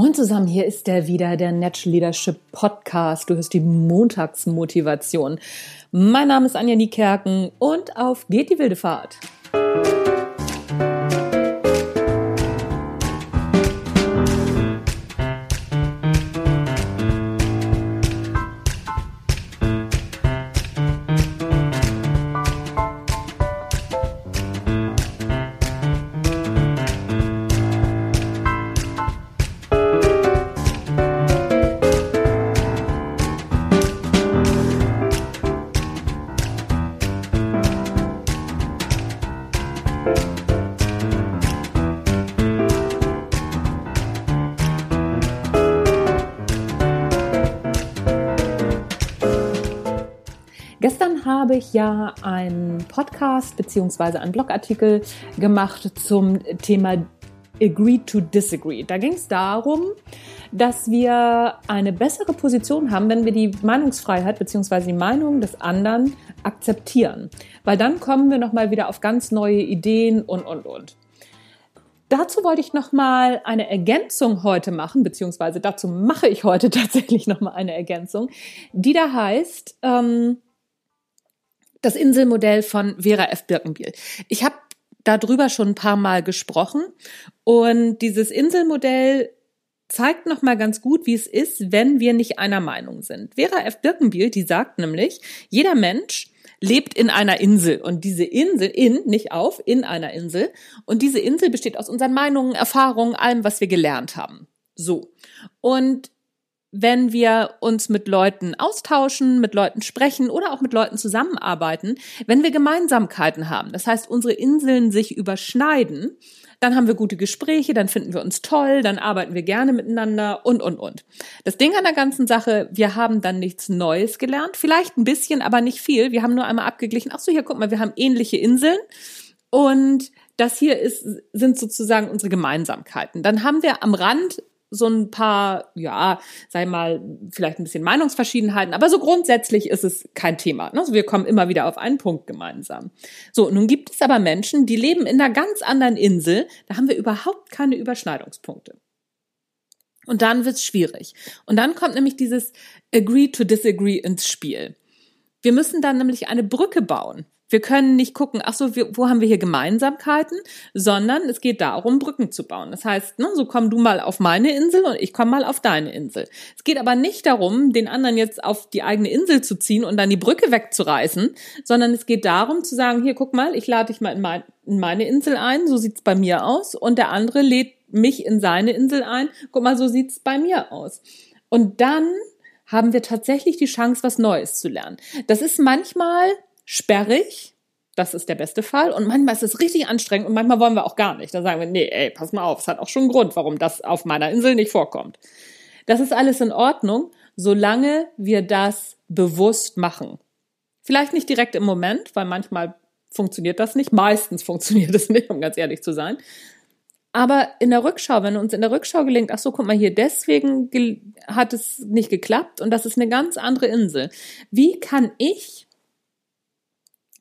Moin zusammen, hier ist der wieder, der Natural Leadership Podcast. Du hörst die Montagsmotivation. Mein Name ist Anja Niekerken und auf geht die wilde Fahrt. Gestern habe ich ja einen Podcast beziehungsweise einen Blogartikel gemacht zum Thema Agree to Disagree. Da ging es darum, dass wir eine bessere Position haben, wenn wir die Meinungsfreiheit beziehungsweise die Meinung des anderen akzeptieren. Weil dann kommen wir nochmal wieder auf ganz neue Ideen und, und, und. Dazu wollte ich nochmal eine Ergänzung heute machen, beziehungsweise dazu mache ich heute tatsächlich nochmal eine Ergänzung, die da heißt, ähm, das Inselmodell von Vera F. Birkenbiel. Ich habe darüber schon ein paar Mal gesprochen und dieses Inselmodell zeigt noch mal ganz gut, wie es ist, wenn wir nicht einer Meinung sind. Vera F. Birkenbiel, die sagt nämlich, jeder Mensch lebt in einer Insel und diese Insel in, nicht auf, in einer Insel und diese Insel besteht aus unseren Meinungen, Erfahrungen, allem, was wir gelernt haben. So. Und wenn wir uns mit Leuten austauschen, mit Leuten sprechen oder auch mit Leuten zusammenarbeiten, wenn wir Gemeinsamkeiten haben, das heißt unsere Inseln sich überschneiden, dann haben wir gute Gespräche, dann finden wir uns toll, dann arbeiten wir gerne miteinander und, und, und. Das Ding an der ganzen Sache, wir haben dann nichts Neues gelernt, vielleicht ein bisschen, aber nicht viel. Wir haben nur einmal abgeglichen, ach so, hier, guck mal, wir haben ähnliche Inseln und das hier ist, sind sozusagen unsere Gemeinsamkeiten. Dann haben wir am Rand so ein paar, ja, sei mal, vielleicht ein bisschen Meinungsverschiedenheiten, aber so grundsätzlich ist es kein Thema. Ne? Also wir kommen immer wieder auf einen Punkt gemeinsam. So, nun gibt es aber Menschen, die leben in einer ganz anderen Insel, da haben wir überhaupt keine Überschneidungspunkte. Und dann wird's schwierig. Und dann kommt nämlich dieses Agree to Disagree ins Spiel. Wir müssen dann nämlich eine Brücke bauen. Wir können nicht gucken, ach so, wo haben wir hier Gemeinsamkeiten, sondern es geht darum, Brücken zu bauen. Das heißt, ne, so komm du mal auf meine Insel und ich komme mal auf deine Insel. Es geht aber nicht darum, den anderen jetzt auf die eigene Insel zu ziehen und dann die Brücke wegzureißen, sondern es geht darum zu sagen, hier guck mal, ich lade dich mal in, mein, in meine Insel ein, so sieht's bei mir aus, und der andere lädt mich in seine Insel ein, guck mal, so sieht's bei mir aus. Und dann haben wir tatsächlich die Chance, was Neues zu lernen. Das ist manchmal sperrig. Das ist der beste Fall. Und manchmal ist es richtig anstrengend und manchmal wollen wir auch gar nicht. Da sagen wir, nee, ey, pass mal auf, es hat auch schon einen Grund, warum das auf meiner Insel nicht vorkommt. Das ist alles in Ordnung, solange wir das bewusst machen. Vielleicht nicht direkt im Moment, weil manchmal funktioniert das nicht. Meistens funktioniert es nicht, um ganz ehrlich zu sein. Aber in der Rückschau, wenn uns in der Rückschau gelingt, ach so, guck mal hier, deswegen hat es nicht geklappt und das ist eine ganz andere Insel. Wie kann ich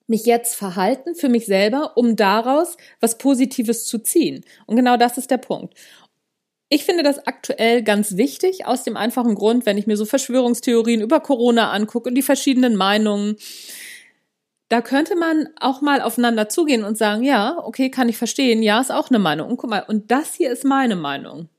mich jetzt verhalten für mich selber, um daraus was Positives zu ziehen. Und genau das ist der Punkt. Ich finde das aktuell ganz wichtig, aus dem einfachen Grund, wenn ich mir so Verschwörungstheorien über Corona angucke und die verschiedenen Meinungen, da könnte man auch mal aufeinander zugehen und sagen, ja, okay, kann ich verstehen, ja, ist auch eine Meinung. Und guck mal, und das hier ist meine Meinung.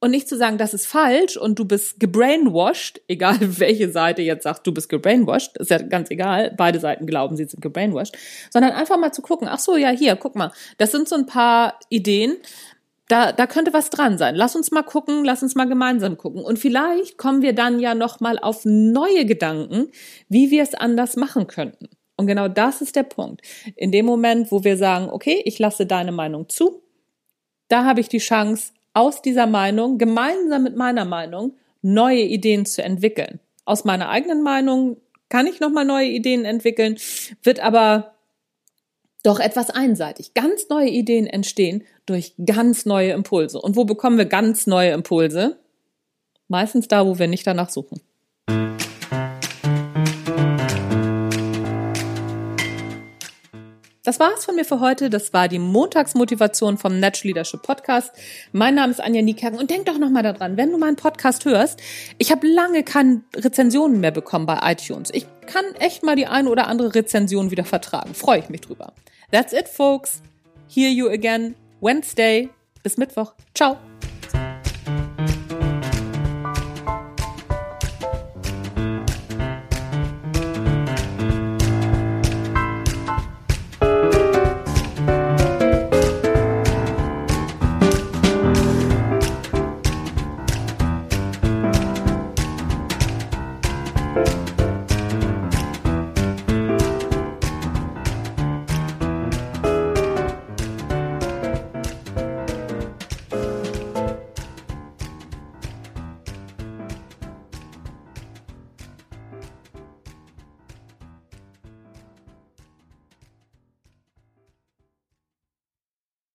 Und nicht zu sagen, das ist falsch und du bist gebrainwashed, egal welche Seite jetzt sagt, du bist gebrainwashed, ist ja ganz egal, beide Seiten glauben, sie sind gebrainwashed, sondern einfach mal zu gucken, ach so, ja, hier, guck mal, das sind so ein paar Ideen, da, da könnte was dran sein. Lass uns mal gucken, lass uns mal gemeinsam gucken. Und vielleicht kommen wir dann ja noch mal auf neue Gedanken, wie wir es anders machen könnten. Und genau das ist der Punkt. In dem Moment, wo wir sagen, okay, ich lasse deine Meinung zu, da habe ich die Chance, aus dieser Meinung gemeinsam mit meiner Meinung neue Ideen zu entwickeln. Aus meiner eigenen Meinung kann ich nochmal neue Ideen entwickeln, wird aber doch etwas einseitig. Ganz neue Ideen entstehen durch ganz neue Impulse. Und wo bekommen wir ganz neue Impulse? Meistens da, wo wir nicht danach suchen. Das war's von mir für heute. Das war die Montagsmotivation vom Natural Leadership Podcast. Mein Name ist Anja Niekerken und denk doch nochmal daran, wenn du meinen Podcast hörst, ich habe lange keine Rezensionen mehr bekommen bei iTunes. Ich kann echt mal die eine oder andere Rezension wieder vertragen. Freue ich mich drüber. That's it, folks. Hear you again Wednesday. Bis Mittwoch. Ciao.